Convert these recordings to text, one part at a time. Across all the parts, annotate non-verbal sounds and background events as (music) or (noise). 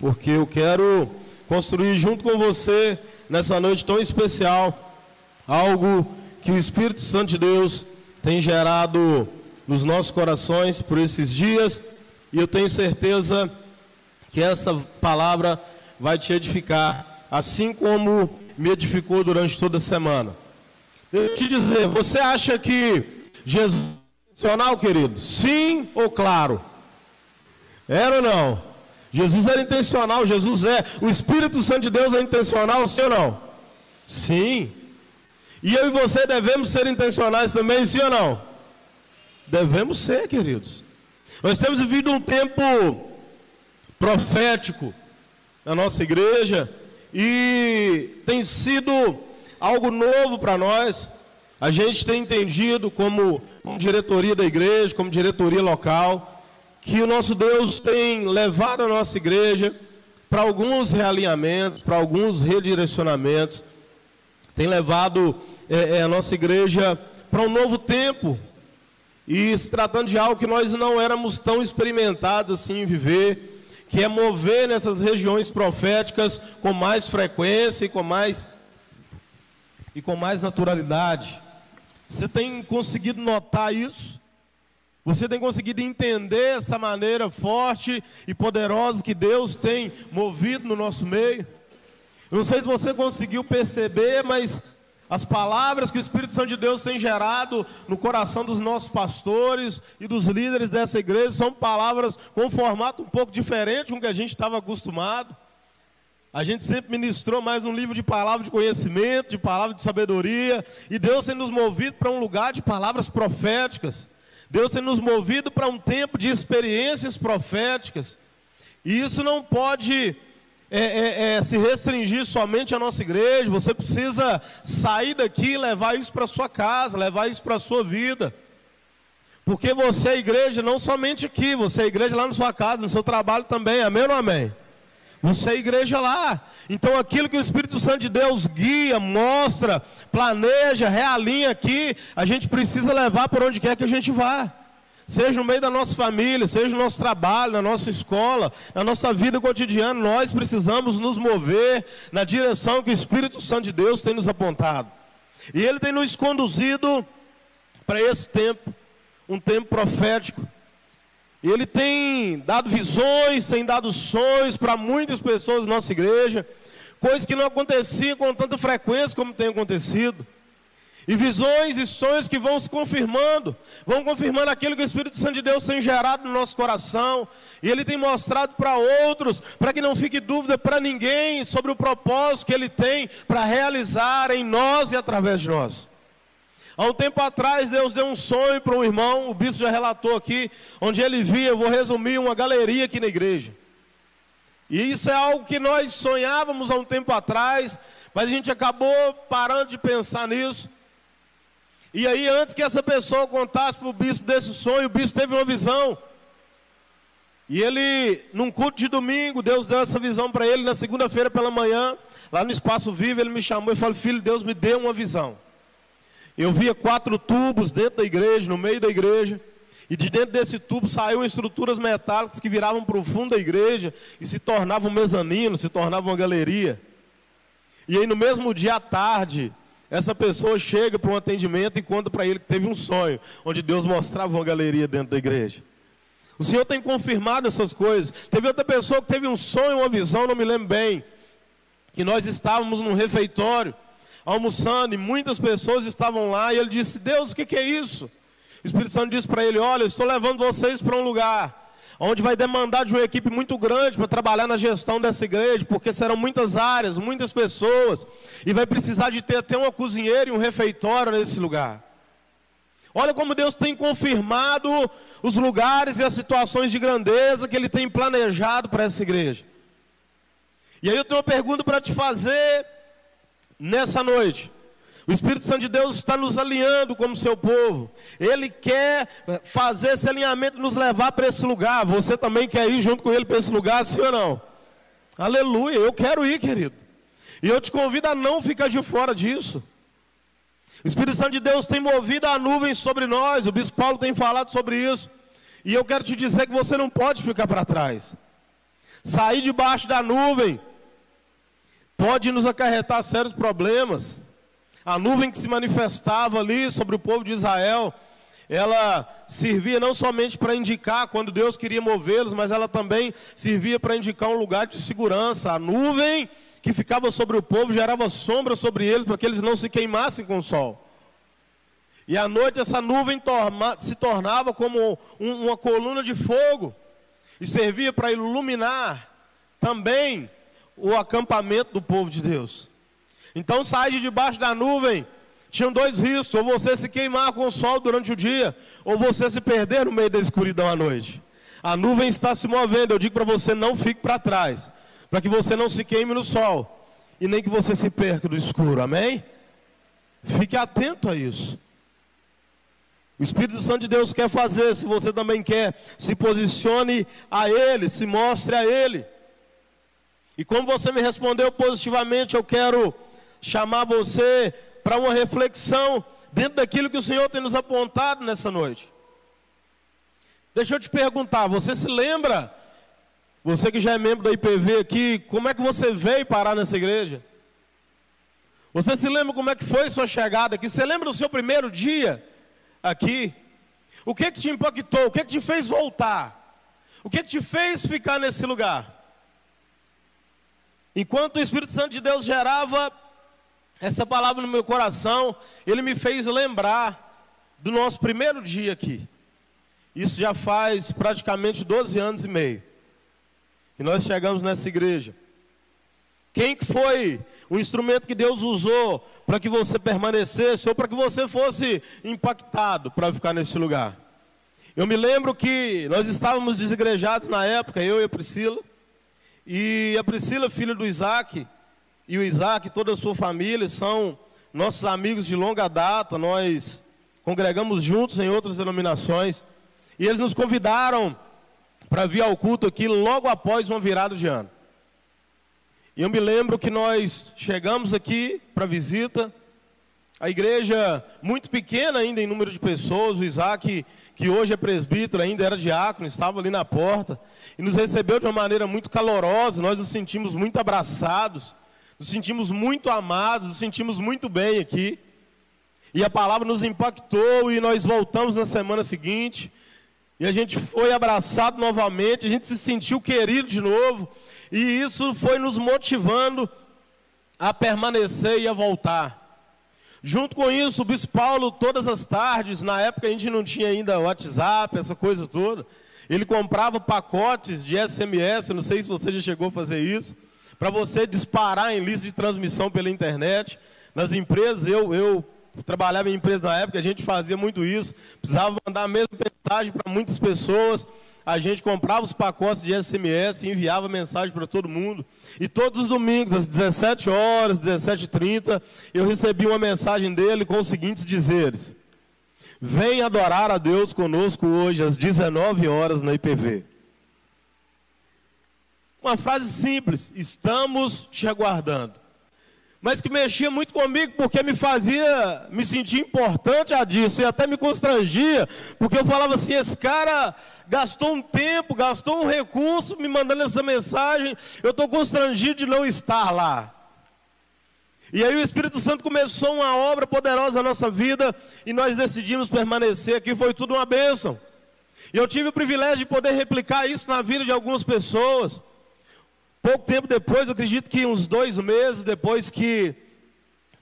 porque eu quero construir junto com você, nessa noite tão especial, algo que o Espírito Santo de Deus tem gerado nos nossos corações por esses dias, e eu tenho certeza que essa palavra vai te edificar, assim como me edificou durante toda a semana. Deixa eu te dizer, você acha que Jesus é intencional, querido? Sim ou claro? Era ou não? Jesus era intencional, Jesus é. O Espírito Santo de Deus é intencional, sim ou não? Sim. E eu e você devemos ser intencionais também, sim ou não? Devemos ser, queridos. Nós temos vivido um tempo profético na nossa igreja e tem sido algo novo para nós. A gente tem entendido como, como diretoria da igreja, como diretoria local, que o nosso Deus tem levado a nossa igreja para alguns realinhamentos, para alguns redirecionamentos, tem levado é, é, a nossa igreja para um novo tempo. E se tratando de algo que nós não éramos tão experimentados assim em viver, que é mover nessas regiões proféticas com mais frequência e com mais e com mais naturalidade. Você tem conseguido notar isso? Você tem conseguido entender essa maneira forte e poderosa que Deus tem movido no nosso meio? Eu não sei se você conseguiu perceber, mas as palavras que o Espírito Santo de Deus tem gerado no coração dos nossos pastores e dos líderes dessa igreja são palavras com um formato um pouco diferente com o que a gente estava acostumado. A gente sempre ministrou mais um livro de palavras de conhecimento, de palavras de sabedoria, e Deus tem nos movido para um lugar de palavras proféticas. Deus tem nos movido para um tempo de experiências proféticas. E isso não pode é, é, é, se restringir somente à nossa igreja, você precisa sair daqui e levar isso para sua casa, levar isso para a sua vida. Porque você é igreja não somente aqui, você é igreja lá na sua casa, no seu trabalho também, amém ou não amém? Você é igreja lá. Então aquilo que o Espírito Santo de Deus guia, mostra, planeja, realinha aqui, a gente precisa levar por onde quer que a gente vá seja no meio da nossa família, seja no nosso trabalho, na nossa escola, na nossa vida cotidiana, nós precisamos nos mover na direção que o Espírito Santo de Deus tem nos apontado. E Ele tem nos conduzido para esse tempo, um tempo profético. E Ele tem dado visões, tem dado sonhos para muitas pessoas da nossa igreja, coisas que não aconteciam com tanta frequência como tem acontecido. E visões e sonhos que vão se confirmando, vão confirmando aquilo que o Espírito Santo de Deus tem gerado no nosso coração, e Ele tem mostrado para outros, para que não fique dúvida para ninguém sobre o propósito que Ele tem para realizar em nós e através de nós. Há um tempo atrás, Deus deu um sonho para um irmão, o bispo já relatou aqui, onde ele via, eu vou resumir, uma galeria aqui na igreja. E isso é algo que nós sonhávamos há um tempo atrás, mas a gente acabou parando de pensar nisso. E aí, antes que essa pessoa contasse para o bispo desse sonho, o bispo teve uma visão. E ele, num culto de domingo, Deus deu essa visão para ele. Na segunda-feira pela manhã, lá no Espaço Vivo, ele me chamou e falou: Filho, Deus me deu uma visão. Eu via quatro tubos dentro da igreja, no meio da igreja. E de dentro desse tubo saíam estruturas metálicas que viravam para o fundo da igreja e se tornavam um mezanino, se tornavam uma galeria. E aí no mesmo dia à tarde, essa pessoa chega para um atendimento e conta para ele que teve um sonho, onde Deus mostrava uma galeria dentro da igreja. O Senhor tem confirmado essas coisas. Teve outra pessoa que teve um sonho, uma visão, não me lembro bem, que nós estávamos num refeitório, almoçando, e muitas pessoas estavam lá, e ele disse: Deus, o que, que é isso? O Espírito Santo disse para ele: Olha, eu estou levando vocês para um lugar onde vai demandar de uma equipe muito grande para trabalhar na gestão dessa igreja, porque serão muitas áreas, muitas pessoas, e vai precisar de ter até uma cozinheira e um refeitório nesse lugar. Olha como Deus tem confirmado os lugares e as situações de grandeza que Ele tem planejado para essa igreja. E aí eu tenho uma pergunta para te fazer nessa noite. O Espírito Santo de Deus está nos alinhando como seu povo. Ele quer fazer esse alinhamento nos levar para esse lugar. Você também quer ir junto com ele para esse lugar, sim ou não? Aleluia, eu quero ir, querido. E eu te convido a não ficar de fora disso. O Espírito Santo de Deus tem movido a nuvem sobre nós. O bispo Paulo tem falado sobre isso. E eu quero te dizer que você não pode ficar para trás. Sair debaixo da nuvem pode nos acarretar sérios problemas. A nuvem que se manifestava ali sobre o povo de Israel, ela servia não somente para indicar quando Deus queria movê-los, mas ela também servia para indicar um lugar de segurança. A nuvem que ficava sobre o povo gerava sombra sobre eles para que eles não se queimassem com o sol. E à noite essa nuvem torma, se tornava como um, uma coluna de fogo e servia para iluminar também o acampamento do povo de Deus. Então sai de debaixo da nuvem. Tinham dois riscos: ou você se queimar com o sol durante o dia, ou você se perder no meio da escuridão à noite. A nuvem está se movendo. Eu digo para você: não fique para trás, para que você não se queime no sol e nem que você se perca do escuro. Amém? Fique atento a isso. O Espírito Santo de Deus quer fazer, se você também quer, se posicione a Ele, se mostre a Ele. E como você me respondeu positivamente, eu quero chamar você para uma reflexão dentro daquilo que o Senhor tem nos apontado nessa noite. Deixa eu te perguntar, você se lembra, você que já é membro da IPV aqui, como é que você veio parar nessa igreja? Você se lembra como é que foi sua chegada aqui? Você lembra do seu primeiro dia aqui? O que que te impactou? O que que te fez voltar? O que que te fez ficar nesse lugar? Enquanto o Espírito Santo de Deus gerava essa palavra no meu coração, ele me fez lembrar do nosso primeiro dia aqui. Isso já faz praticamente 12 anos e meio. E nós chegamos nessa igreja. Quem que foi o instrumento que Deus usou para que você permanecesse ou para que você fosse impactado para ficar nesse lugar? Eu me lembro que nós estávamos desigrejados na época, eu e a Priscila. E a Priscila, filha do Isaac, e o Isaac toda a sua família são nossos amigos de longa data, nós congregamos juntos em outras denominações. E eles nos convidaram para vir ao culto aqui logo após uma virada de ano. E eu me lembro que nós chegamos aqui para visita, a igreja muito pequena ainda em número de pessoas, o Isaac que hoje é presbítero, ainda era diácono, estava ali na porta, e nos recebeu de uma maneira muito calorosa, nós nos sentimos muito abraçados, nos sentimos muito amados, nos sentimos muito bem aqui. E a palavra nos impactou e nós voltamos na semana seguinte, e a gente foi abraçado novamente, a gente se sentiu querido de novo, e isso foi nos motivando a permanecer e a voltar. Junto com isso, o Bispo Paulo, todas as tardes, na época a gente não tinha ainda WhatsApp, essa coisa toda, ele comprava pacotes de SMS, não sei se você já chegou a fazer isso, para você disparar em lista de transmissão pela internet. Nas empresas, eu, eu trabalhava em empresa na época, a gente fazia muito isso, precisava mandar a mesma mensagem para muitas pessoas a gente comprava os pacotes de SMS e enviava mensagem para todo mundo. E todos os domingos, às 17 horas, 17h30, eu recebi uma mensagem dele com os seguintes dizeres: Vem adorar a Deus conosco hoje, às 19 horas na IPV. Uma frase simples: Estamos te aguardando mas que mexia muito comigo, porque me fazia me sentir importante a disso, e até me constrangia, porque eu falava assim: esse cara gastou um tempo, gastou um recurso me mandando essa mensagem, eu estou constrangido de não estar lá. E aí o Espírito Santo começou uma obra poderosa na nossa vida, e nós decidimos permanecer aqui, foi tudo uma bênção. E eu tive o privilégio de poder replicar isso na vida de algumas pessoas. Pouco tempo depois, eu acredito que uns dois meses depois que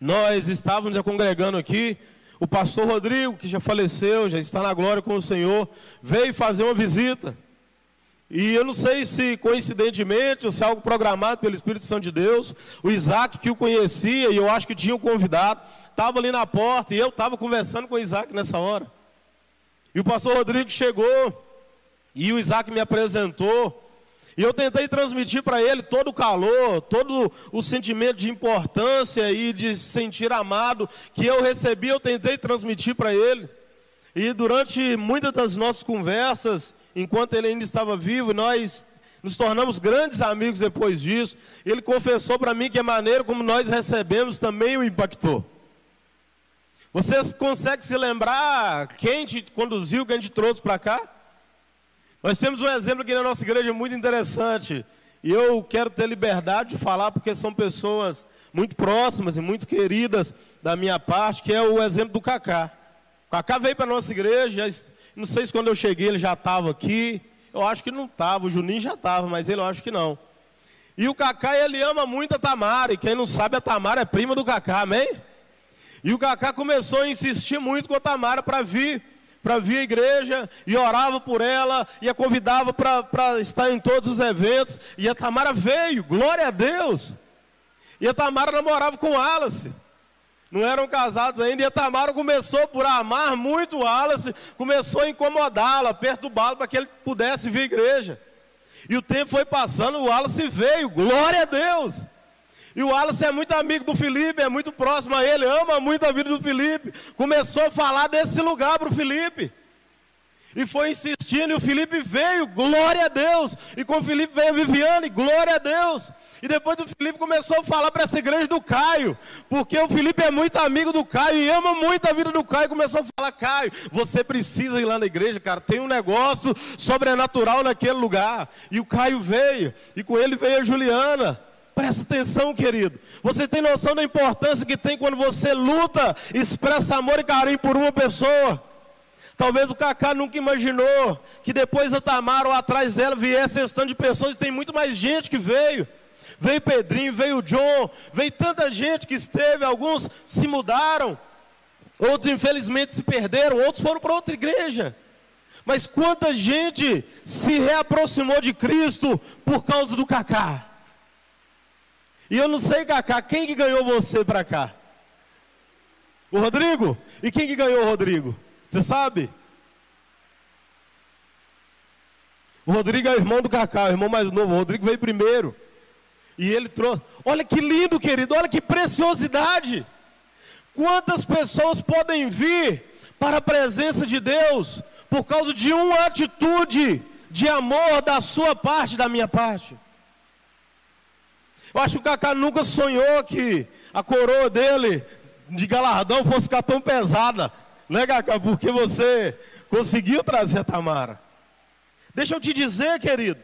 nós estávamos já congregando aqui, o pastor Rodrigo, que já faleceu, já está na glória com o Senhor, veio fazer uma visita. E eu não sei se coincidentemente ou se é algo programado pelo Espírito Santo de Deus, o Isaac que o conhecia e eu acho que tinha o convidado, estava ali na porta e eu estava conversando com o Isaac nessa hora. E o pastor Rodrigo chegou e o Isaac me apresentou. E eu tentei transmitir para ele todo o calor, todo o sentimento de importância e de se sentir amado que eu recebi, eu tentei transmitir para ele. E durante muitas das nossas conversas, enquanto ele ainda estava vivo, nós nos tornamos grandes amigos depois disso. Ele confessou para mim que a maneira como nós recebemos também o impactou. Vocês conseguem se lembrar quem te conduziu, quem te trouxe para cá? Nós temos um exemplo aqui na nossa igreja muito interessante. E eu quero ter liberdade de falar porque são pessoas muito próximas e muito queridas da minha parte, que é o exemplo do Cacá. O Cacá veio para a nossa igreja, não sei se quando eu cheguei ele já estava aqui. Eu acho que não estava, o Juninho já estava, mas ele eu acho que não. E o Cacá, ele ama muito a Tamara, e quem não sabe, a Tamara é prima do Cacá, amém? E o Cacá começou a insistir muito com a Tamara para vir, para vir à igreja, e orava por ela, e a convidava para estar em todos os eventos, e a Tamara veio, glória a Deus. E a Tamara namorava com o Wallace. Não eram casados ainda, e a Tamara começou por amar muito o Wallace, começou a incomodá-la, perturbá-la para que ele pudesse vir à igreja. E o tempo foi passando, o Wallace veio, glória a Deus. E o Wallace é muito amigo do Felipe, é muito próximo a ele, ama muito a vida do Felipe. Começou a falar desse lugar para o Felipe. E foi insistindo, e o Felipe veio, glória a Deus. E com o Felipe veio a Viviane, glória a Deus. E depois o Felipe começou a falar para essa igreja do Caio, porque o Felipe é muito amigo do Caio e ama muito a vida do Caio. Começou a falar: Caio, você precisa ir lá na igreja, cara. Tem um negócio sobrenatural naquele lugar. E o Caio veio, e com ele veio a Juliana. Presta atenção, querido. Você tem noção da importância que tem quando você luta, expressa amor e carinho por uma pessoa. Talvez o Cacá nunca imaginou que depois a Tamara ou atrás dela viesse esse tanto de pessoas, e tem muito mais gente que veio veio Pedrinho, veio John, veio tanta gente que esteve, alguns se mudaram, outros infelizmente se perderam, outros foram para outra igreja. Mas quanta gente se reaproximou de Cristo por causa do Cacá? E eu não sei, Cacá, quem que ganhou você para cá? O Rodrigo? E quem que ganhou o Rodrigo? Você sabe? O Rodrigo é o irmão do Cacá, o irmão mais novo. O Rodrigo veio primeiro. E ele trouxe. Olha que lindo, querido, olha que preciosidade. Quantas pessoas podem vir para a presença de Deus por causa de uma atitude de amor da sua parte, da minha parte? Eu acho que o Cacá nunca sonhou que a coroa dele de galardão fosse ficar tão pesada, né, Cacá? Porque você conseguiu trazer a Tamara. Deixa eu te dizer, querido.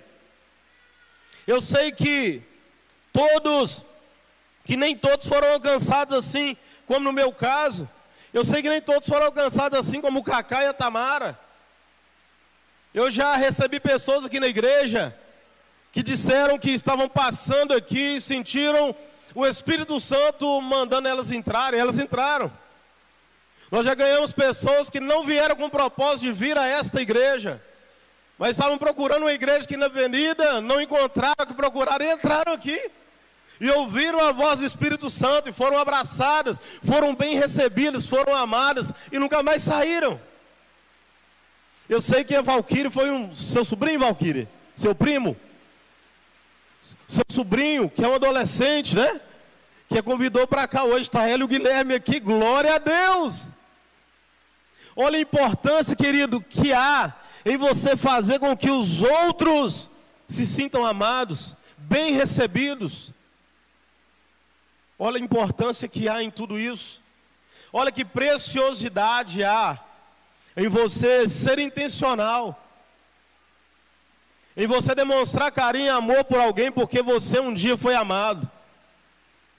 Eu sei que todos, que nem todos foram alcançados assim, como no meu caso. Eu sei que nem todos foram alcançados assim, como o Cacá e a Tamara. Eu já recebi pessoas aqui na igreja que disseram que estavam passando aqui e sentiram o Espírito Santo mandando elas entrarem, elas entraram. Nós já ganhamos pessoas que não vieram com o propósito de vir a esta igreja, mas estavam procurando uma igreja aqui na avenida, não encontraram, que procuraram e entraram aqui e ouviram a voz do Espírito Santo e foram abraçadas, foram bem recebidas, foram amadas e nunca mais saíram. Eu sei que a Valquíria foi um seu sobrinho, Valquíria, seu primo, seu sobrinho, que é um adolescente, né? Que convidou para cá hoje, está ele e o Guilherme aqui, glória a Deus. Olha a importância, querido, que há em você fazer com que os outros se sintam amados, bem recebidos. Olha a importância que há em tudo isso. Olha que preciosidade há em você ser intencional. Em você demonstrar carinho e amor por alguém porque você um dia foi amado.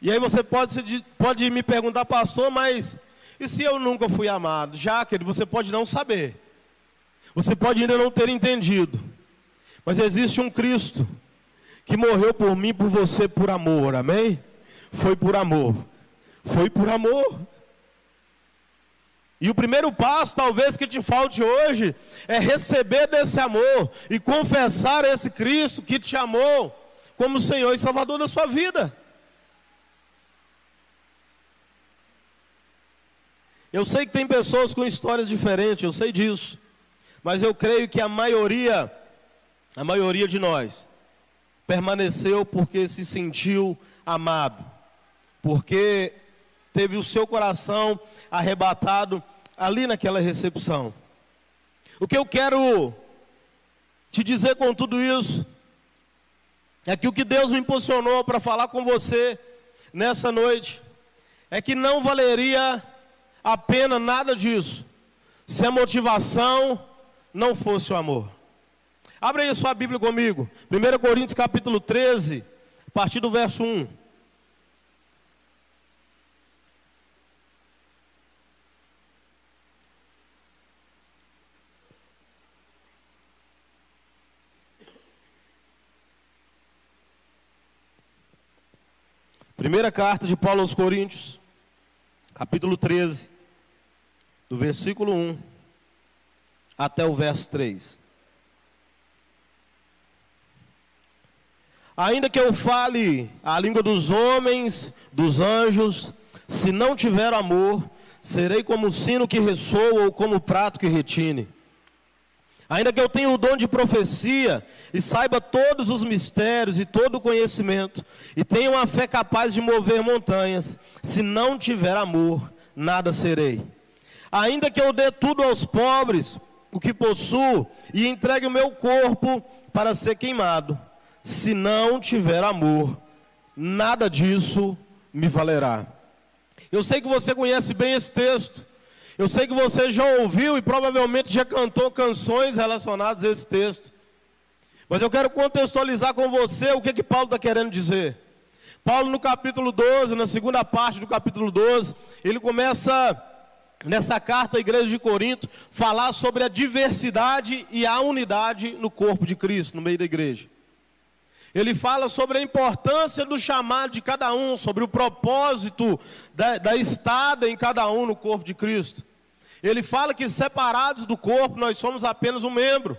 E aí você pode, pode me perguntar, pastor, mas e se eu nunca fui amado? Já, querido, você pode não saber. Você pode ainda não ter entendido. Mas existe um Cristo que morreu por mim, por você, por amor. Amém? Foi por amor. Foi por amor. E o primeiro passo, talvez que te falte hoje, é receber desse amor e confessar esse Cristo que te amou como Senhor e Salvador da sua vida. Eu sei que tem pessoas com histórias diferentes, eu sei disso. Mas eu creio que a maioria, a maioria de nós, permaneceu porque se sentiu amado porque teve o seu coração arrebatado ali naquela recepção. O que eu quero te dizer com tudo isso é que o que Deus me impulsionou para falar com você nessa noite é que não valeria a pena nada disso se a motivação não fosse o amor. Abre aí sua Bíblia comigo. 1 Coríntios capítulo 13, a partir do verso 1. Primeira carta de Paulo aos Coríntios, capítulo 13, do versículo 1 até o verso 3. Ainda que eu fale a língua dos homens, dos anjos, se não tiver amor, serei como o sino que ressoa ou como o prato que retine. Ainda que eu tenha o dom de profecia e saiba todos os mistérios e todo o conhecimento, e tenha uma fé capaz de mover montanhas, se não tiver amor, nada serei. Ainda que eu dê tudo aos pobres, o que possuo, e entregue o meu corpo para ser queimado, se não tiver amor, nada disso me valerá. Eu sei que você conhece bem esse texto. Eu sei que você já ouviu e provavelmente já cantou canções relacionadas a esse texto. Mas eu quero contextualizar com você o que, que Paulo está querendo dizer. Paulo, no capítulo 12, na segunda parte do capítulo 12, ele começa, nessa carta à igreja de Corinto, falar sobre a diversidade e a unidade no corpo de Cristo, no meio da igreja. Ele fala sobre a importância do chamado de cada um, sobre o propósito da, da estada em cada um no corpo de Cristo. Ele fala que separados do corpo nós somos apenas um membro,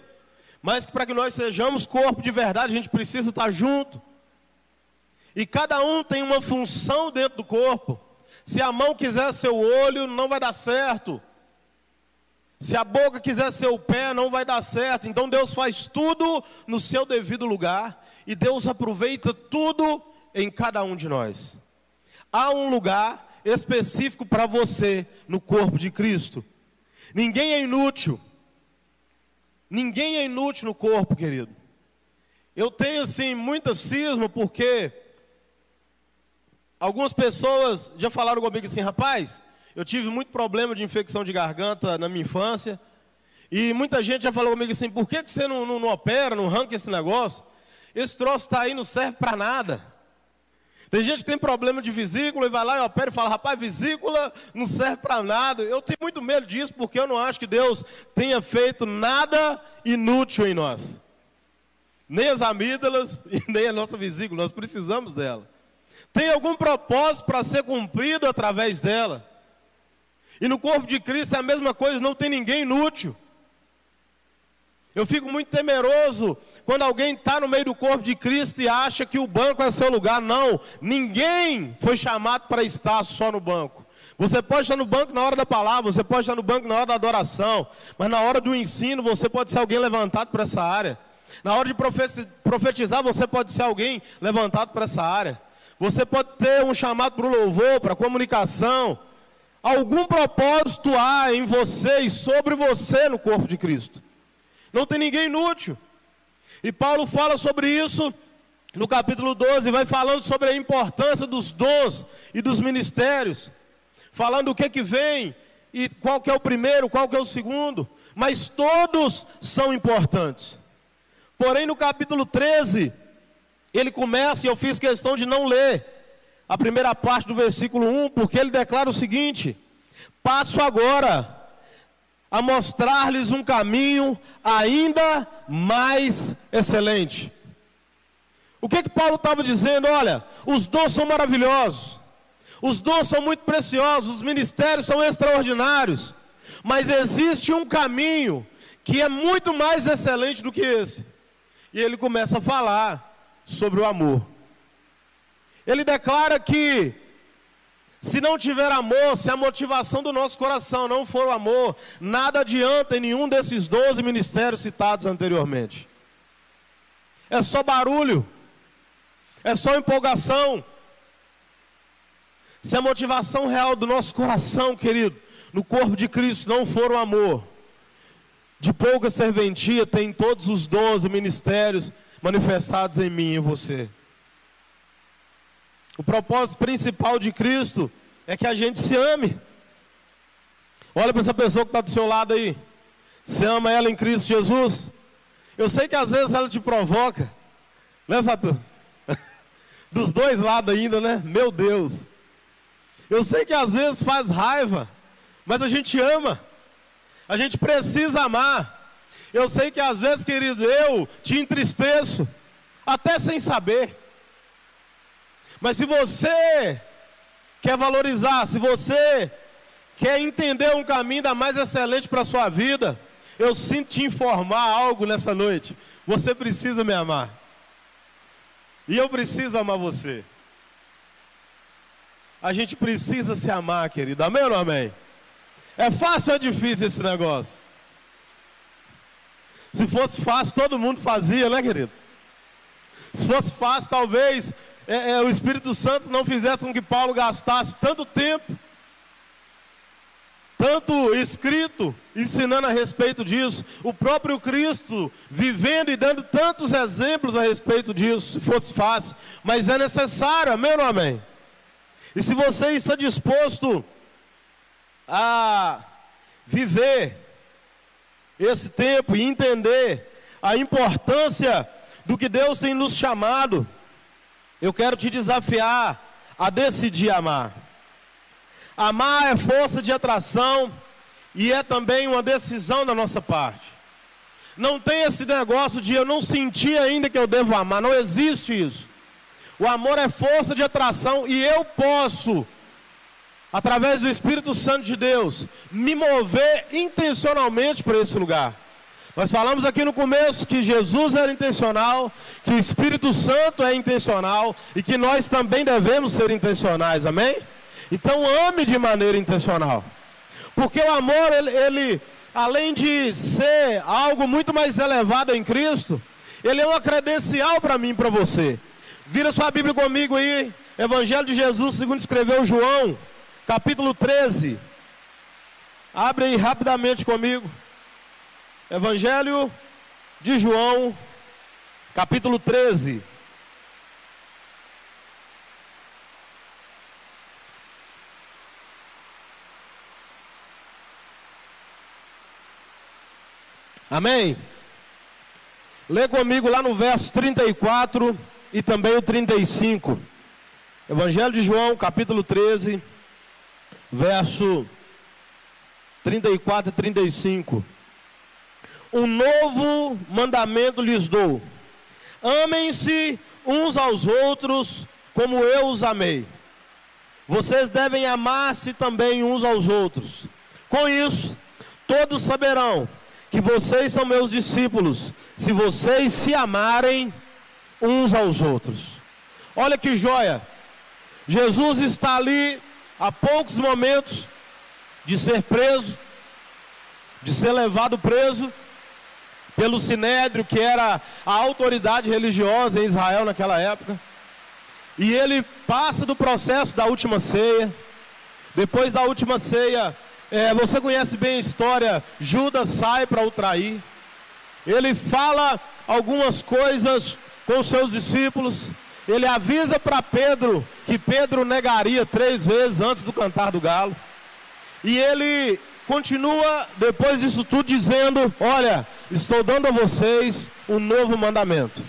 mas que para que nós sejamos corpo de verdade a gente precisa estar junto. E cada um tem uma função dentro do corpo. Se a mão quiser ser o olho, não vai dar certo. Se a boca quiser ser o pé, não vai dar certo. Então Deus faz tudo no seu devido lugar. E Deus aproveita tudo em cada um de nós. Há um lugar específico para você no corpo de Cristo. Ninguém é inútil. Ninguém é inútil no corpo, querido. Eu tenho assim muita cisma porque algumas pessoas já falaram comigo assim, rapaz, eu tive muito problema de infecção de garganta na minha infância. E muita gente já falou comigo assim, por que, que você não, não, não opera, não arranca esse negócio? Esse troço está aí, não serve para nada. Tem gente que tem problema de vesícula e vai lá e opera e fala, rapaz, vesícula não serve para nada. Eu tenho muito medo disso porque eu não acho que Deus tenha feito nada inútil em nós. Nem as amígdalas (laughs) e nem a nossa vesícula, nós precisamos dela. Tem algum propósito para ser cumprido através dela. E no corpo de Cristo é a mesma coisa, não tem ninguém inútil. Eu fico muito temeroso quando alguém está no meio do corpo de Cristo e acha que o banco é seu lugar. Não, ninguém foi chamado para estar só no banco. Você pode estar no banco na hora da palavra, você pode estar no banco na hora da adoração, mas na hora do ensino você pode ser alguém levantado para essa área. Na hora de profetizar, você pode ser alguém levantado para essa área. Você pode ter um chamado para o louvor, para a comunicação. Algum propósito há em você e sobre você no corpo de Cristo. Não tem ninguém inútil. E Paulo fala sobre isso no capítulo 12, vai falando sobre a importância dos dons e dos ministérios, falando o que que vem e qual que é o primeiro, qual que é o segundo, mas todos são importantes. Porém, no capítulo 13, ele começa, e eu fiz questão de não ler a primeira parte do versículo 1, porque ele declara o seguinte: Passo agora a mostrar-lhes um caminho ainda mais excelente. O que que Paulo estava dizendo? Olha, os dons são maravilhosos, os dons são muito preciosos, os ministérios são extraordinários, mas existe um caminho que é muito mais excelente do que esse. E ele começa a falar sobre o amor. Ele declara que se não tiver amor, se a motivação do nosso coração não for o amor, nada adianta em nenhum desses doze ministérios citados anteriormente. É só barulho, é só empolgação. Se a motivação real do nosso coração, querido, no corpo de Cristo não for o amor, de pouca serventia tem todos os doze ministérios manifestados em mim e em você. O propósito principal de Cristo é que a gente se ame. Olha para essa pessoa que está do seu lado aí. Você ama ela em Cristo Jesus? Eu sei que às vezes ela te provoca, né, Saturno? (laughs) Dos dois lados ainda, né? Meu Deus. Eu sei que às vezes faz raiva, mas a gente ama. A gente precisa amar. Eu sei que às vezes, querido, eu te entristeço, até sem saber. Mas se você quer valorizar, se você quer entender um caminho da mais excelente para a sua vida, eu sinto te informar algo nessa noite. Você precisa me amar. E eu preciso amar você. A gente precisa se amar, querido. Amém ou não amém? É fácil ou é difícil esse negócio? Se fosse fácil, todo mundo fazia, né, querido? Se fosse fácil, talvez é, é, o Espírito Santo não fizesse com que Paulo gastasse tanto tempo, tanto escrito, ensinando a respeito disso. O próprio Cristo vivendo e dando tantos exemplos a respeito disso, se fosse fácil. Mas é necessário, amém ou amém? E se você está disposto a viver esse tempo e entender a importância do que Deus tem nos chamado, eu quero te desafiar a decidir amar. Amar é força de atração e é também uma decisão da nossa parte. Não tem esse negócio de eu não sentir ainda que eu devo amar, não existe isso. O amor é força de atração e eu posso, através do Espírito Santo de Deus, me mover intencionalmente para esse lugar. Nós falamos aqui no começo que Jesus era intencional, que o Espírito Santo é intencional e que nós também devemos ser intencionais, amém? Então ame de maneira intencional. Porque o amor, ele, ele além de ser algo muito mais elevado em Cristo, ele é uma credencial para mim e para você. Vira sua Bíblia comigo aí, Evangelho de Jesus, segundo escreveu João, capítulo 13. Abre aí rapidamente comigo. Evangelho de João, capítulo 13. Amém? Lê comigo lá no verso 34 e também o 35. Evangelho de João, capítulo 13, verso 34 e 35 um novo mandamento lhes dou: amem-se uns aos outros como eu os amei. Vocês devem amar-se também uns aos outros. Com isso, todos saberão que vocês são meus discípulos, se vocês se amarem uns aos outros. Olha que joia! Jesus está ali a poucos momentos de ser preso, de ser levado preso, pelo Sinédrio, que era a autoridade religiosa em Israel naquela época. E ele passa do processo da última ceia. Depois da última ceia, é, você conhece bem a história, Judas sai para o trair. Ele fala algumas coisas com seus discípulos. Ele avisa para Pedro que Pedro negaria três vezes antes do cantar do galo. E ele continua, depois disso tudo, dizendo: Olha, estou dando a vocês um novo mandamento.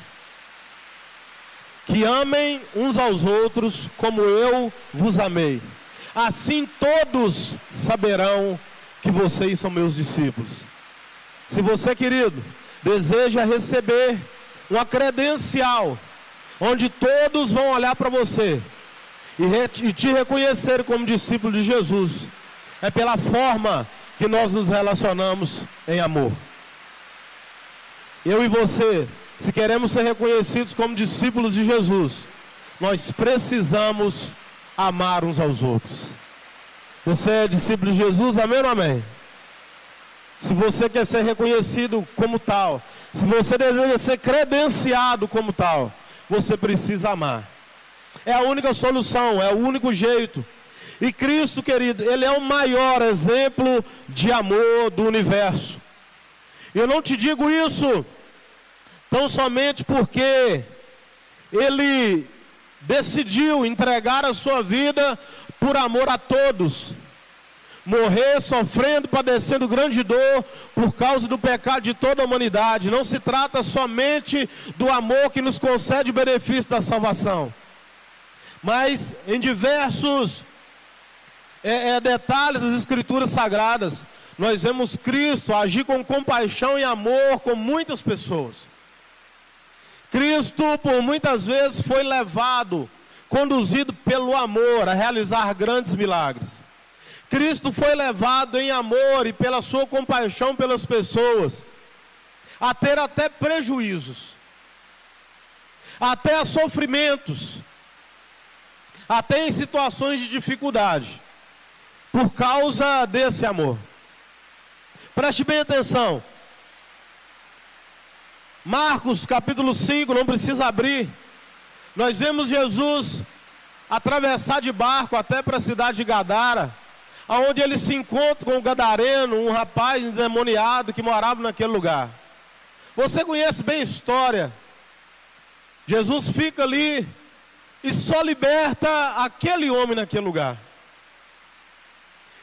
Que amem uns aos outros como eu vos amei. Assim todos saberão que vocês são meus discípulos. Se você, querido, deseja receber uma credencial, onde todos vão olhar para você e, te reconhecer como discípulo de Jesus, é pela forma que nós nos relacionamos em amor. Eu e você, se queremos ser reconhecidos como discípulos de Jesus, nós precisamos amar uns aos outros. Você é discípulo de Jesus, amém ou amém? Se você quer ser reconhecido como tal, se você deseja ser credenciado como tal, você precisa amar. É a única solução, é o único jeito e Cristo, querido, Ele é o maior exemplo de amor do universo. Eu não te digo isso tão somente porque Ele decidiu entregar a sua vida por amor a todos, morrer sofrendo, padecendo grande dor por causa do pecado de toda a humanidade. Não se trata somente do amor que nos concede o benefício da salvação, mas em diversos é, é, detalhes das Escrituras Sagradas, nós vemos Cristo agir com compaixão e amor com muitas pessoas. Cristo, por muitas vezes, foi levado, conduzido pelo amor a realizar grandes milagres. Cristo foi levado em amor e pela sua compaixão pelas pessoas a ter até prejuízos, até sofrimentos, até em situações de dificuldade, por causa desse amor. Preste bem atenção. Marcos capítulo 5, não precisa abrir. Nós vemos Jesus atravessar de barco até para a cidade de Gadara, aonde ele se encontra com o gadareno, um rapaz endemoniado que morava naquele lugar. Você conhece bem a história. Jesus fica ali e só liberta aquele homem naquele lugar.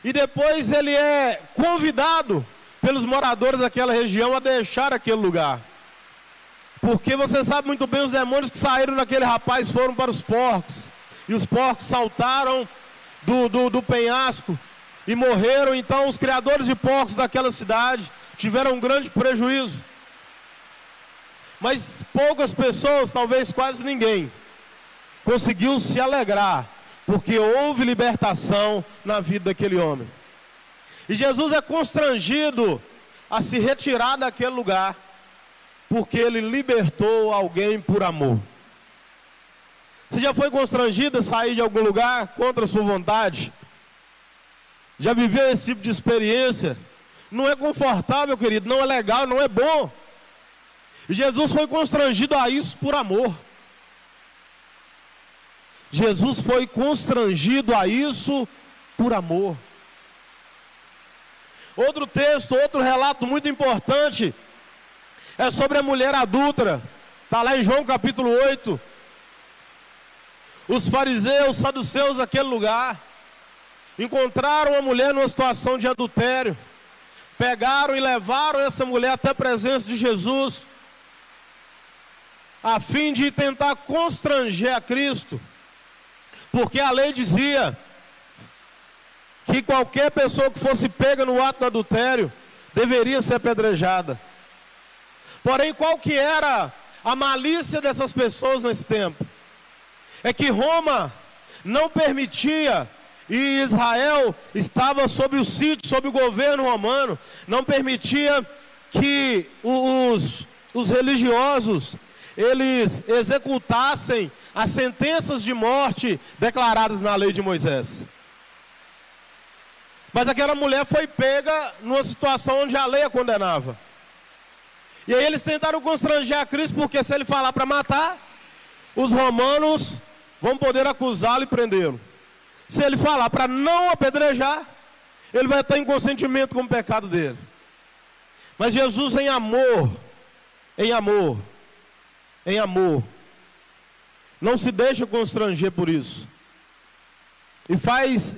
E depois ele é convidado pelos moradores daquela região a deixar aquele lugar. Porque você sabe muito bem, os demônios que saíram daquele rapaz foram para os porcos. E os porcos saltaram do, do, do penhasco e morreram. Então, os criadores de porcos daquela cidade tiveram um grande prejuízo. Mas poucas pessoas, talvez quase ninguém, conseguiu se alegrar, porque houve libertação na vida daquele homem. E Jesus é constrangido a se retirar daquele lugar porque ele libertou alguém por amor. Você já foi constrangido a sair de algum lugar contra a sua vontade? Já viveu esse tipo de experiência? Não é confortável, querido, não é legal, não é bom. E Jesus foi constrangido a isso por amor. Jesus foi constrangido a isso por amor. Outro texto, outro relato muito importante é sobre a mulher adulta. Está lá em João capítulo 8. Os fariseus, saduceus daquele lugar, encontraram a mulher numa situação de adultério. Pegaram e levaram essa mulher até a presença de Jesus, a fim de tentar constranger a Cristo, porque a lei dizia que qualquer pessoa que fosse pega no ato do adultério deveria ser apedrejada. Porém, qual que era a malícia dessas pessoas nesse tempo? É que Roma não permitia, e Israel estava sob o sítio, sob o governo romano, não permitia que os, os religiosos eles executassem as sentenças de morte declaradas na lei de Moisés. Mas aquela mulher foi pega numa situação onde a lei a condenava. E aí eles tentaram constranger a Cristo, porque se ele falar para matar, os romanos vão poder acusá-lo e prendê-lo. Se ele falar para não apedrejar, ele vai estar em consentimento com o pecado dele. Mas Jesus, em amor, em amor, em amor, não se deixa constranger por isso. E faz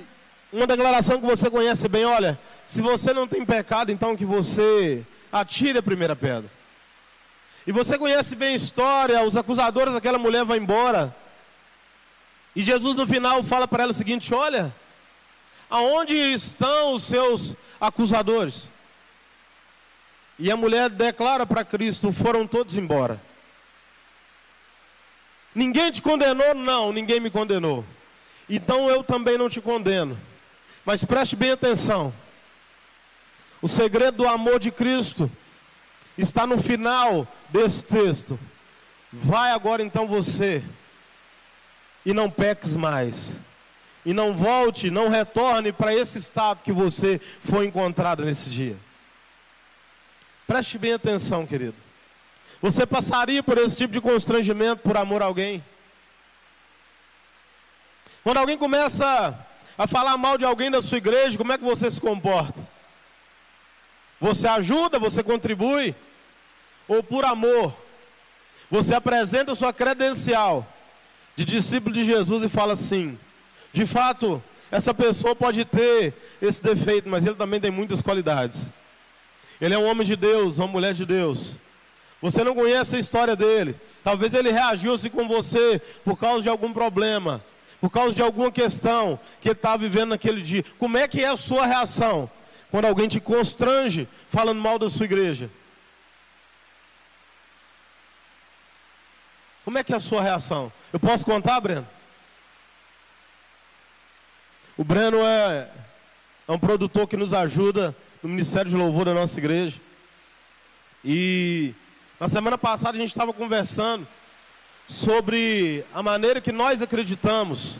uma declaração que você conhece bem: olha, se você não tem pecado, então que você atire a primeira pedra. E você conhece bem a história, os acusadores daquela mulher vão embora. E Jesus no final fala para ela o seguinte: Olha, aonde estão os seus acusadores? E a mulher declara para Cristo: Foram todos embora. Ninguém te condenou? Não, ninguém me condenou. Então eu também não te condeno. Mas preste bem atenção. O segredo do amor de Cristo está no final desse texto. Vai agora então você e não peques mais. E não volte, não retorne para esse estado que você foi encontrado nesse dia. Preste bem atenção, querido. Você passaria por esse tipo de constrangimento por amor a alguém? Quando alguém começa a falar mal de alguém da sua igreja, como é que você se comporta? Você ajuda, você contribui? ou por amor, você apresenta sua credencial de discípulo de Jesus e fala assim: de fato, essa pessoa pode ter esse defeito, mas ele também tem muitas qualidades. Ele é um homem de Deus, uma mulher de Deus. Você não conhece a história dele. Talvez ele reagiu assim com você por causa de algum problema, por causa de alguma questão que ele estava vivendo naquele dia. Como é que é a sua reação quando alguém te constrange falando mal da sua igreja? Como é que é a sua reação? Eu posso contar, Breno? O Breno é, é um produtor que nos ajuda no Ministério de Louvor da nossa igreja. E na semana passada a gente estava conversando sobre a maneira que nós acreditamos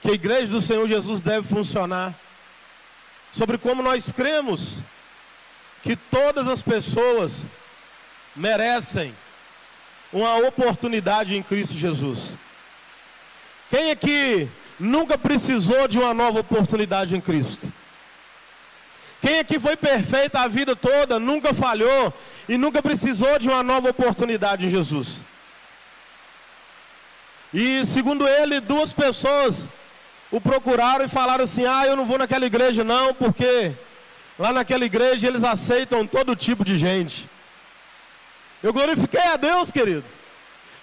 que a igreja do Senhor Jesus deve funcionar. Sobre como nós cremos que todas as pessoas merecem uma oportunidade em Cristo Jesus. Quem aqui nunca precisou de uma nova oportunidade em Cristo? Quem aqui foi perfeito a vida toda, nunca falhou e nunca precisou de uma nova oportunidade em Jesus? E segundo ele, duas pessoas o procuraram e falaram assim: Ah, eu não vou naquela igreja não, porque lá naquela igreja eles aceitam todo tipo de gente. Eu glorifiquei a Deus, querido.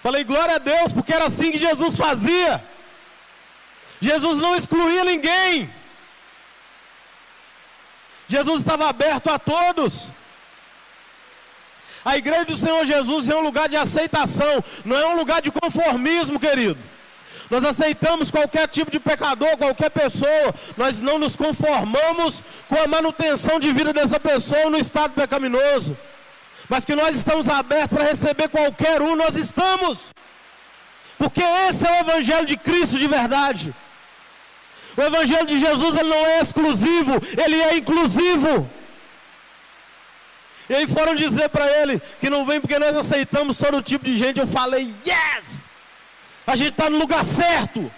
Falei, glória a Deus, porque era assim que Jesus fazia. Jesus não excluía ninguém. Jesus estava aberto a todos. A igreja do Senhor Jesus é um lugar de aceitação, não é um lugar de conformismo, querido. Nós aceitamos qualquer tipo de pecador, qualquer pessoa, nós não nos conformamos com a manutenção de vida dessa pessoa no estado pecaminoso mas que nós estamos abertos para receber qualquer um, nós estamos. Porque esse é o Evangelho de Cristo de verdade. O Evangelho de Jesus ele não é exclusivo, ele é inclusivo. E aí foram dizer para ele que não vem porque nós aceitamos todo tipo de gente. Eu falei, yes! A gente está no lugar certo.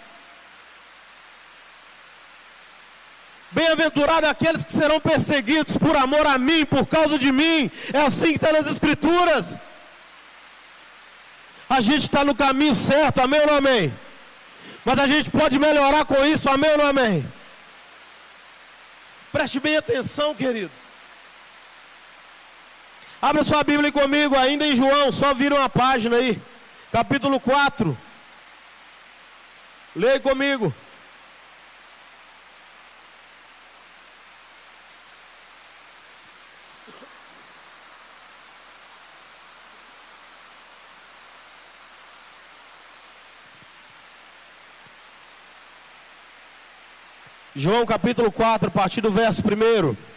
Bem-aventurado aqueles que serão perseguidos por amor a mim, por causa de mim. É assim que está nas Escrituras. A gente está no caminho certo, amém ou não amém? Mas a gente pode melhorar com isso, amém ou não amém? Preste bem atenção, querido. Abra sua Bíblia comigo, ainda em João, só vira uma página aí. Capítulo 4. Leia comigo. João capítulo 4, a partir do verso 1.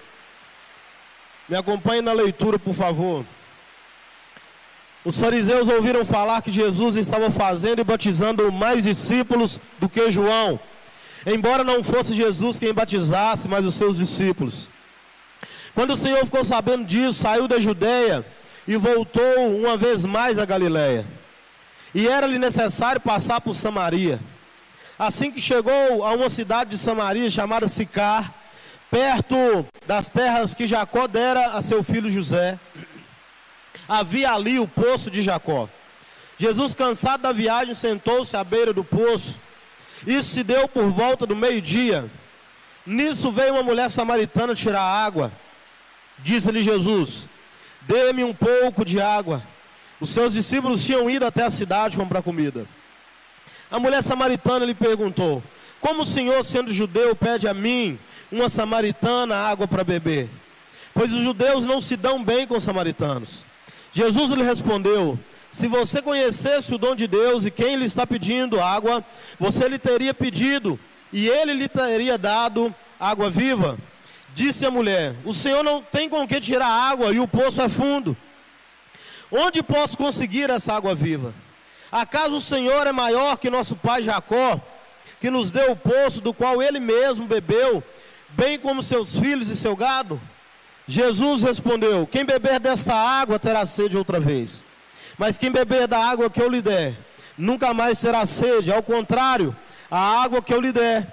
Me acompanhe na leitura, por favor. Os fariseus ouviram falar que Jesus estava fazendo e batizando mais discípulos do que João, embora não fosse Jesus quem batizasse, mas os seus discípulos. Quando o Senhor ficou sabendo disso, saiu da Judéia e voltou uma vez mais a Galiléia. E era-lhe necessário passar por Samaria. Assim que chegou a uma cidade de Samaria chamada Sicar, perto das terras que Jacó dera a seu filho José, havia ali o poço de Jacó. Jesus, cansado da viagem, sentou-se à beira do poço. Isso se deu por volta do meio-dia. Nisso veio uma mulher samaritana tirar água. Disse-lhe Jesus: Dê-me um pouco de água. Os seus discípulos tinham ido até a cidade comprar comida. A mulher samaritana lhe perguntou: Como o senhor, sendo judeu, pede a mim, uma samaritana, água para beber? Pois os judeus não se dão bem com os samaritanos. Jesus lhe respondeu: Se você conhecesse o dom de Deus e quem lhe está pedindo água, você lhe teria pedido e ele lhe teria dado água viva. Disse a mulher: O senhor não tem com que tirar água e o poço é fundo. Onde posso conseguir essa água viva? Acaso o Senhor é maior que nosso pai Jacó, que nos deu o poço do qual ele mesmo bebeu, bem como seus filhos e seu gado? Jesus respondeu: Quem beber desta água terá sede outra vez. Mas quem beber da água que eu lhe der, nunca mais terá sede. Ao contrário, a água que eu lhe der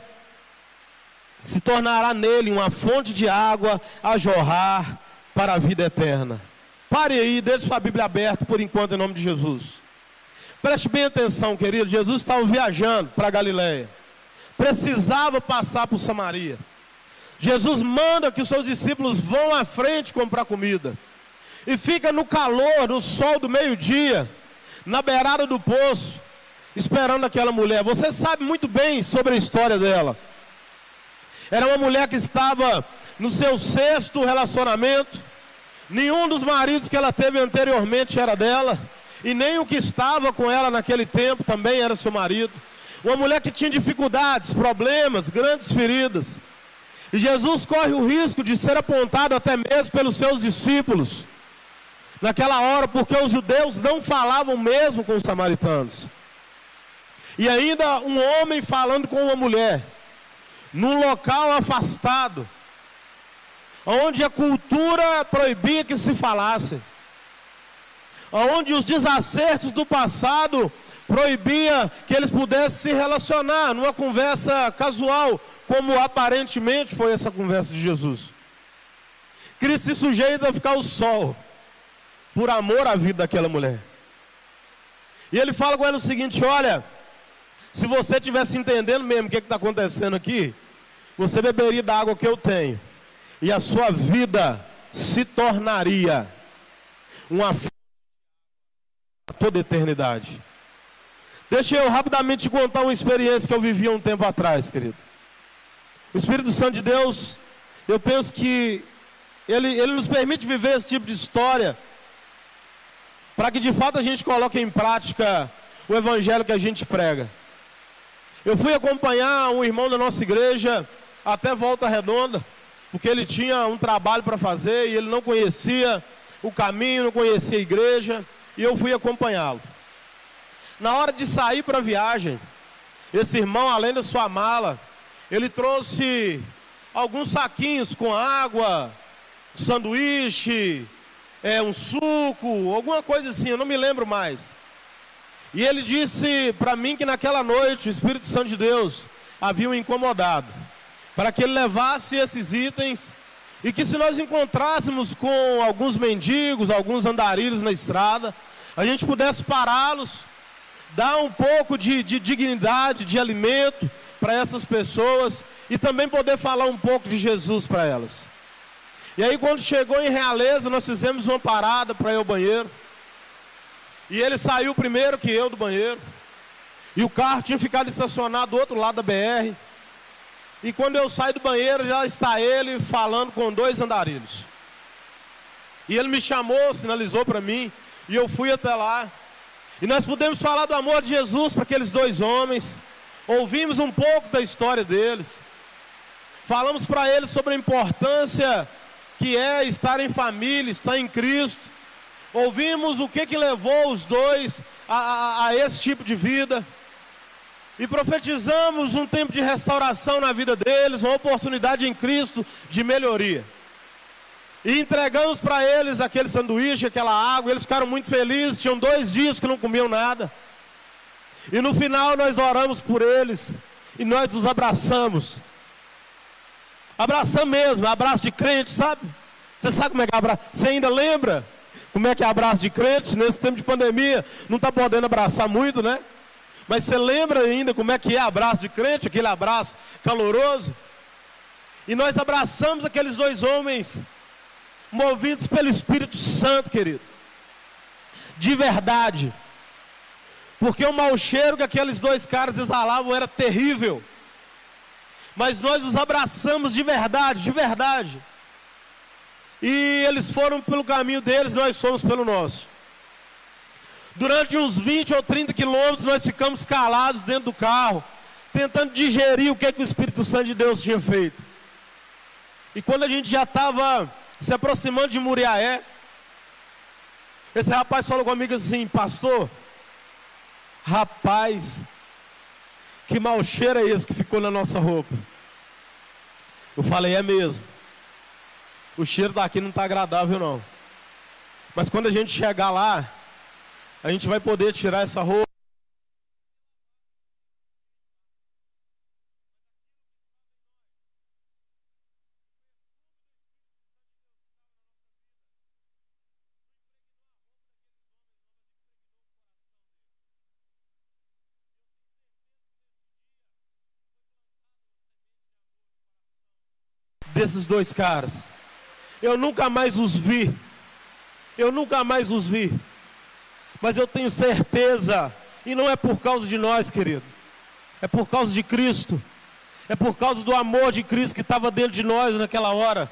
se tornará nele uma fonte de água a jorrar para a vida eterna. Pare aí, deixe sua Bíblia aberta por enquanto, em nome de Jesus. Preste bem atenção, querido. Jesus estava viajando para Galiléia. precisava passar por Samaria. Jesus manda que os seus discípulos vão à frente comprar comida. E fica no calor, no sol do meio-dia, na beirada do poço, esperando aquela mulher. Você sabe muito bem sobre a história dela. Era uma mulher que estava no seu sexto relacionamento. Nenhum dos maridos que ela teve anteriormente era dela. E nem o que estava com ela naquele tempo também era seu marido. Uma mulher que tinha dificuldades, problemas, grandes feridas. E Jesus corre o risco de ser apontado até mesmo pelos seus discípulos. Naquela hora, porque os judeus não falavam mesmo com os samaritanos. E ainda um homem falando com uma mulher, num local afastado, onde a cultura proibia que se falasse, onde os desacertos do passado proibia que eles pudessem se relacionar numa conversa casual, como aparentemente foi essa conversa de Jesus. Cristo se sujeita a ficar o sol, por amor à vida daquela mulher. E ele fala com ela o seguinte: olha, se você tivesse entendendo mesmo o que está acontecendo aqui, você beberia da água que eu tenho, e a sua vida se tornaria uma toda eternidade. Deixa eu rapidamente te contar uma experiência que eu vivi um tempo atrás, querido. O Espírito Santo de Deus, eu penso que ele, ele nos permite viver esse tipo de história, para que de fato a gente coloque em prática o evangelho que a gente prega. Eu fui acompanhar um irmão da nossa igreja até Volta Redonda, porque ele tinha um trabalho para fazer e ele não conhecia o caminho, não conhecia a igreja, e eu fui acompanhá-lo. Na hora de sair para a viagem, esse irmão, além da sua mala, ele trouxe alguns saquinhos com água, sanduíche, é, um suco, alguma coisa assim, eu não me lembro mais. E ele disse para mim que naquela noite o Espírito Santo de Deus havia o incomodado, para que ele levasse esses itens e que se nós encontrássemos com alguns mendigos, alguns andarilhos na estrada, a gente pudesse pará-los dar um pouco de, de dignidade, de alimento para essas pessoas e também poder falar um pouco de Jesus para elas. E aí, quando chegou em Realeza, nós fizemos uma parada para ir ao banheiro. E ele saiu primeiro que eu do banheiro. E o carro tinha ficado estacionado do outro lado da BR. E quando eu saio do banheiro, já está ele falando com dois andarilhos. E ele me chamou, sinalizou para mim. E eu fui até lá. E nós pudemos falar do amor de Jesus para aqueles dois homens. Ouvimos um pouco da história deles. Falamos para eles sobre a importância que é estar em família, estar em Cristo. Ouvimos o que, que levou os dois a, a, a esse tipo de vida. E profetizamos um tempo de restauração na vida deles, uma oportunidade em Cristo de melhoria. E entregamos para eles aquele sanduíche, aquela água. Eles ficaram muito felizes. Tinham dois dias que não comiam nada. E no final nós oramos por eles. E nós os abraçamos. Abraçamos mesmo, abraço de crente, sabe? Você sabe como é que é abraço? Você ainda lembra como é que é abraço de crente? Nesse tempo de pandemia, não está podendo abraçar muito, né? Mas você lembra ainda como é que é abraço de crente, aquele abraço caloroso? E nós abraçamos aqueles dois homens movidos pelo Espírito Santo, querido. De verdade. Porque o mau cheiro que aqueles dois caras exalavam era terrível. Mas nós os abraçamos de verdade, de verdade. E eles foram pelo caminho deles, nós fomos pelo nosso. Durante uns 20 ou 30 quilômetros, nós ficamos calados dentro do carro, tentando digerir o que, é que o Espírito Santo de Deus tinha feito. E quando a gente já estava se aproximando de Muriaé, esse rapaz falou comigo assim, pastor, rapaz, que mau cheiro é esse que ficou na nossa roupa? Eu falei, é mesmo. O cheiro daqui não está agradável não. Mas quando a gente chegar lá, a gente vai poder tirar essa roupa. Desses dois caras. Eu nunca mais os vi. Eu nunca mais os vi. Mas eu tenho certeza, e não é por causa de nós, querido, é por causa de Cristo, é por causa do amor de Cristo que estava dentro de nós naquela hora.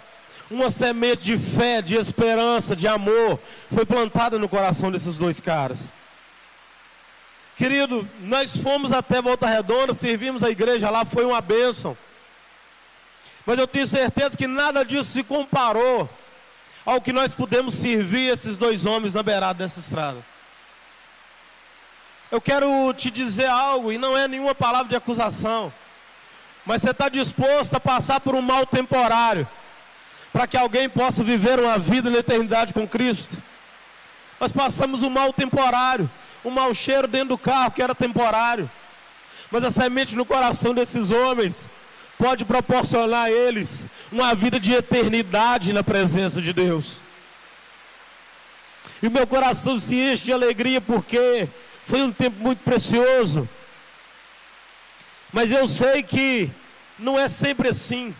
Uma semente de fé, de esperança, de amor foi plantada no coração desses dois caras. Querido, nós fomos até Volta Redonda, servimos a igreja lá, foi uma bênção. Mas eu tenho certeza que nada disso se comparou ao que nós pudemos servir esses dois homens na beirada dessa estrada. Eu quero te dizer algo, e não é nenhuma palavra de acusação, mas você está disposto a passar por um mal temporário, para que alguém possa viver uma vida na eternidade com Cristo? Nós passamos um mal temporário, um mau cheiro dentro do carro que era temporário, mas a semente no coração desses homens pode proporcionar a eles uma vida de eternidade na presença de Deus. E meu coração se enche de alegria porque foi um tempo muito precioso. Mas eu sei que não é sempre assim.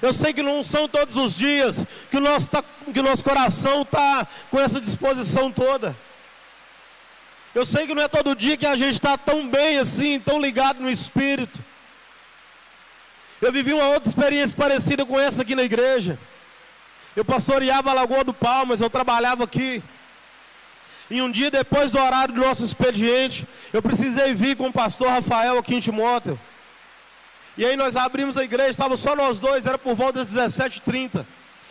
Eu sei que não são todos os dias que o nosso, tá, que o nosso coração está com essa disposição toda. Eu sei que não é todo dia que a gente está tão bem assim, tão ligado no Espírito. Eu vivi uma outra experiência parecida com essa aqui na igreja. Eu pastoreava a Lagoa do Palmas, eu trabalhava aqui. E um dia depois do horário do nosso expediente, eu precisei vir com o pastor Rafael aqui em Timóteo. E aí nós abrimos a igreja, estava só nós dois, era por volta das 17h30.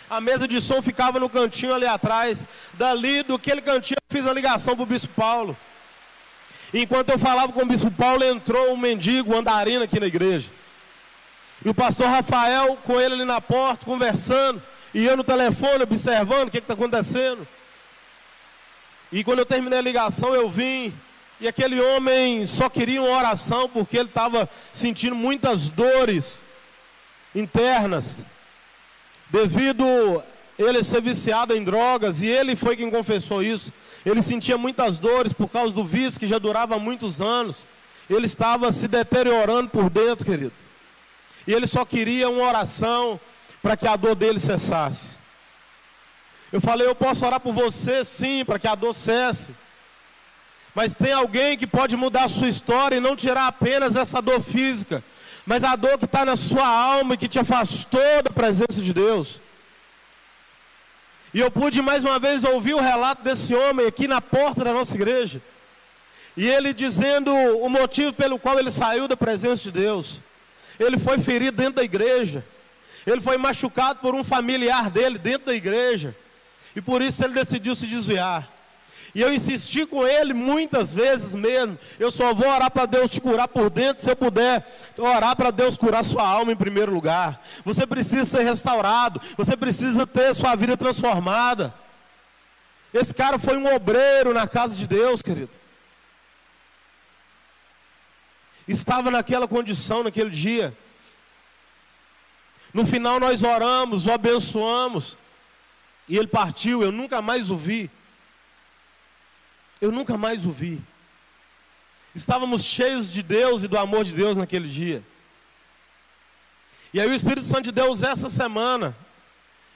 A mesa de som ficava no cantinho ali atrás. Dali, do aquele cantinho, eu fiz uma ligação para o Bispo Paulo. E enquanto eu falava com o Bispo Paulo, entrou um mendigo, um andarino aqui na igreja. E o pastor Rafael com ele ali na porta, conversando. E eu no telefone, observando o que está acontecendo. E quando eu terminei a ligação, eu vim. E aquele homem só queria uma oração porque ele estava sentindo muitas dores internas. Devido ele ser viciado em drogas. E ele foi quem confessou isso. Ele sentia muitas dores por causa do vício que já durava muitos anos. Ele estava se deteriorando por dentro, querido. E ele só queria uma oração para que a dor dele cessasse. Eu falei, eu posso orar por você sim, para que a dor cesse. Mas tem alguém que pode mudar a sua história e não tirar apenas essa dor física, mas a dor que está na sua alma e que te afastou da presença de Deus. E eu pude mais uma vez ouvir o relato desse homem aqui na porta da nossa igreja. E ele dizendo o motivo pelo qual ele saiu da presença de Deus. Ele foi ferido dentro da igreja. Ele foi machucado por um familiar dele dentro da igreja. E por isso ele decidiu se desviar. E eu insisti com ele muitas vezes mesmo. Eu só vou orar para Deus te curar por dentro, se eu puder orar para Deus curar sua alma em primeiro lugar. Você precisa ser restaurado, você precisa ter sua vida transformada. Esse cara foi um obreiro na casa de Deus, querido. Estava naquela condição naquele dia. No final nós oramos, o abençoamos. E ele partiu, eu nunca mais o vi. Eu nunca mais o vi. Estávamos cheios de Deus e do amor de Deus naquele dia. E aí o Espírito Santo de Deus essa semana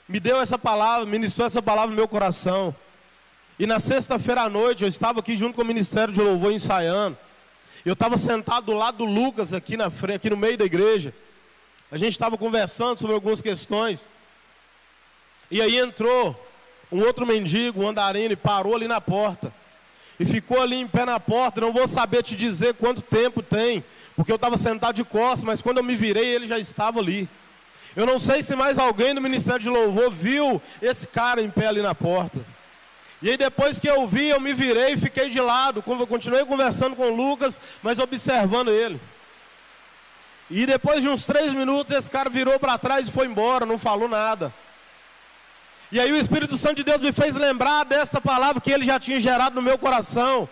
me deu essa palavra, ministrou essa palavra no meu coração. E na sexta-feira à noite eu estava aqui junto com o Ministério de Louvor ensaiando. Eu estava sentado do lado do Lucas aqui na frente, aqui no meio da igreja. A gente estava conversando sobre algumas questões. E aí entrou um outro mendigo, um andarino, e parou ali na porta. E ficou ali em pé na porta. Não vou saber te dizer quanto tempo tem, porque eu estava sentado de costas, mas quando eu me virei, ele já estava ali. Eu não sei se mais alguém do Ministério de Louvor viu esse cara em pé ali na porta. E aí depois que eu vi, eu me virei e fiquei de lado. Continuei conversando com o Lucas, mas observando ele. E depois de uns três minutos, esse cara virou para trás e foi embora, não falou nada. E aí o Espírito Santo de Deus me fez lembrar desta palavra que ele já tinha gerado no meu coração.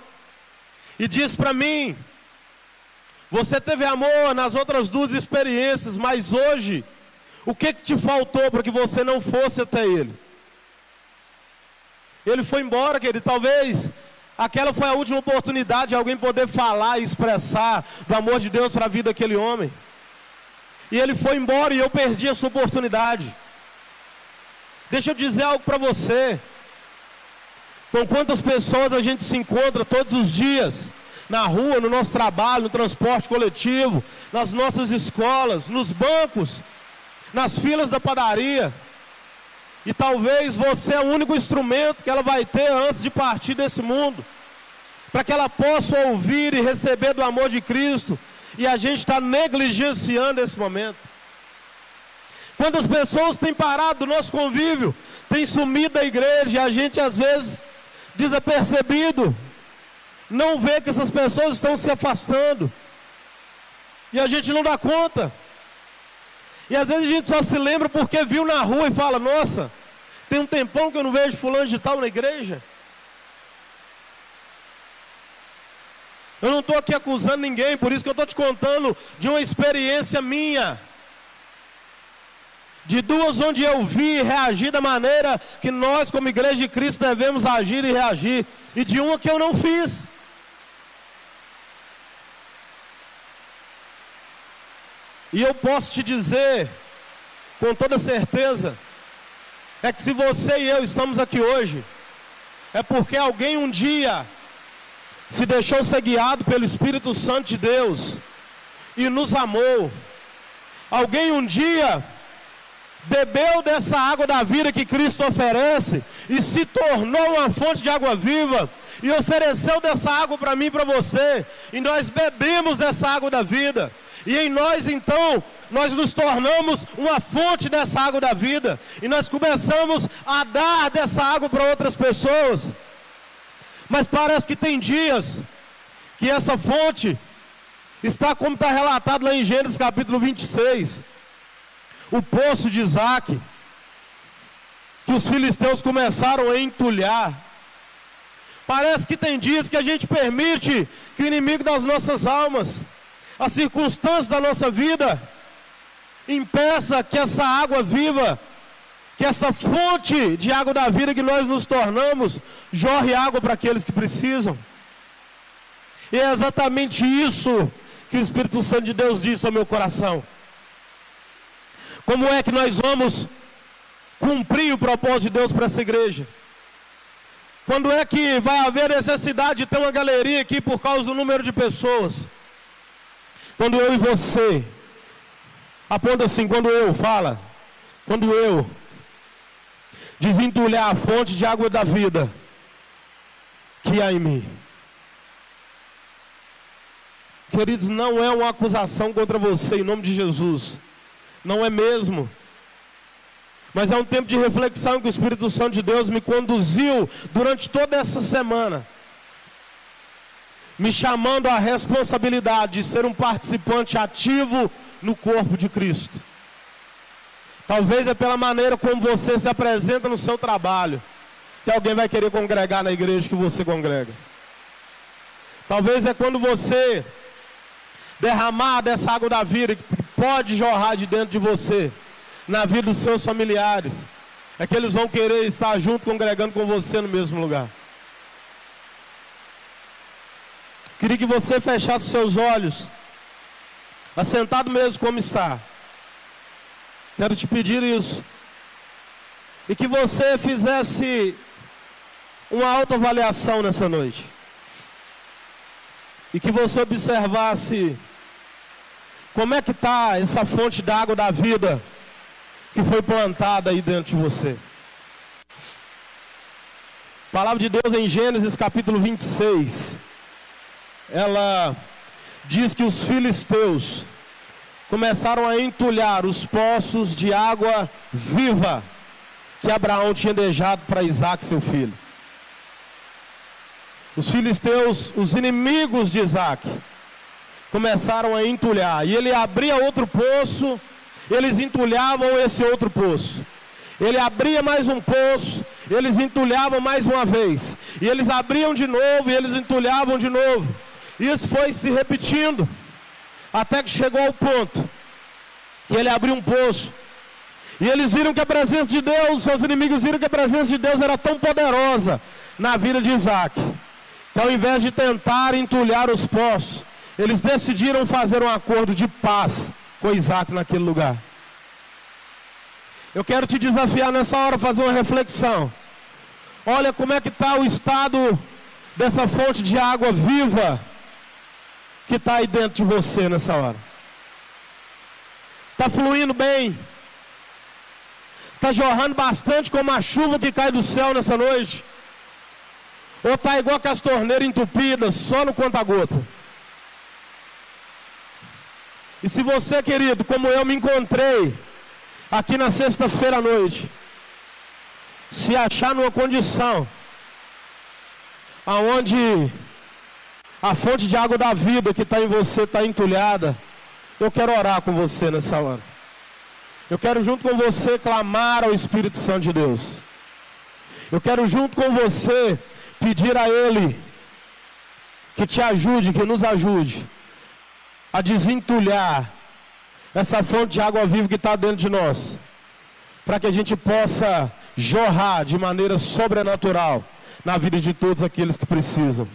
E disse para mim: Você teve amor nas outras duas experiências, mas hoje, o que, que te faltou para que você não fosse até ele? Ele foi embora, querido. Talvez aquela foi a última oportunidade de alguém poder falar e expressar do amor de Deus para a vida daquele homem. E ele foi embora e eu perdi essa oportunidade. Deixa eu dizer algo para você. Com quantas pessoas a gente se encontra todos os dias, na rua, no nosso trabalho, no transporte coletivo, nas nossas escolas, nos bancos, nas filas da padaria. E talvez você é o único instrumento que ela vai ter antes de partir desse mundo, para que ela possa ouvir e receber do amor de Cristo. E a gente está negligenciando esse momento. Quantas pessoas têm parado do nosso convívio, têm sumido da igreja, e a gente às vezes desapercebido, não vê que essas pessoas estão se afastando, e a gente não dá conta. E às vezes a gente só se lembra porque viu na rua e fala: Nossa, tem um tempão que eu não vejo fulano de tal na igreja. Eu não estou aqui acusando ninguém, por isso que eu estou te contando de uma experiência minha de duas onde eu vi e reagi da maneira que nós, como igreja de Cristo, devemos agir e reagir, e de uma que eu não fiz. E eu posso te dizer, com toda certeza, é que se você e eu estamos aqui hoje, é porque alguém um dia se deixou ser guiado pelo Espírito Santo de Deus e nos amou. Alguém um dia bebeu dessa água da vida que Cristo oferece e se tornou uma fonte de água viva e ofereceu dessa água para mim e para você, e nós bebemos dessa água da vida, e em nós então, nós nos tornamos uma fonte dessa água da vida, e nós começamos a dar dessa água para outras pessoas, mas parece que tem dias que essa fonte está como está relatado lá em Gênesis capítulo 26 o poço de Isaac, que os filisteus começaram a entulhar. Parece que tem dias que a gente permite que o inimigo das nossas almas, as circunstâncias da nossa vida, impeça que essa água viva, que essa fonte de água da vida que nós nos tornamos, jorre água para aqueles que precisam. E é exatamente isso que o Espírito Santo de Deus disse ao meu coração. Como é que nós vamos cumprir o propósito de Deus para essa igreja? Quando é que vai haver necessidade de ter uma galeria aqui por causa do número de pessoas? Quando eu e você, aponta assim, quando eu, fala, quando eu desentulhar a fonte de água da vida que há em mim. Queridos, não é uma acusação contra você em nome de Jesus. Não é mesmo. Mas é um tempo de reflexão que o Espírito Santo de Deus me conduziu durante toda essa semana. Me chamando à responsabilidade de ser um participante ativo no corpo de Cristo. Talvez é pela maneira como você se apresenta no seu trabalho que alguém vai querer congregar na igreja que você congrega. Talvez é quando você derramar dessa água da vida que pode jorrar de dentro de você, na vida dos seus familiares, é que eles vão querer estar junto, congregando com você no mesmo lugar. Queria que você fechasse seus olhos, assentado mesmo como está. Quero te pedir isso. E que você fizesse uma autoavaliação nessa noite. E que você observasse como é que está essa fonte d'água da vida que foi plantada aí dentro de você? A palavra de Deus em Gênesis capítulo 26. Ela diz que os filisteus começaram a entulhar os poços de água viva que Abraão tinha deixado para Isaac, seu filho. Os filisteus, os inimigos de Isaac, começaram a entulhar. E ele abria outro poço, eles entulhavam esse outro poço. Ele abria mais um poço, eles entulhavam mais uma vez. E eles abriam de novo e eles entulhavam de novo. Isso foi se repetindo. Até que chegou ao ponto que ele abriu um poço. E eles viram que a presença de Deus, seus inimigos viram que a presença de Deus era tão poderosa na vida de Isaac. Que ao invés de tentar entulhar os poços, eles decidiram fazer um acordo de paz com Isaac naquele lugar. Eu quero te desafiar nessa hora a fazer uma reflexão. Olha como é que está o estado dessa fonte de água viva que está aí dentro de você nessa hora. Está fluindo bem. Está jorrando bastante como a chuva que cai do céu nessa noite. Ou está igual com as torneiras entupidas, só no conta-gota. E se você, querido, como eu me encontrei aqui na sexta-feira à noite, se achar numa condição aonde a fonte de água da vida que está em você está entulhada, eu quero orar com você nessa hora. Eu quero junto com você clamar ao Espírito Santo de Deus. Eu quero junto com você pedir a Ele que te ajude, que nos ajude a desentulhar essa fonte de água viva que está dentro de nós, para que a gente possa jorrar de maneira sobrenatural na vida de todos aqueles que precisam.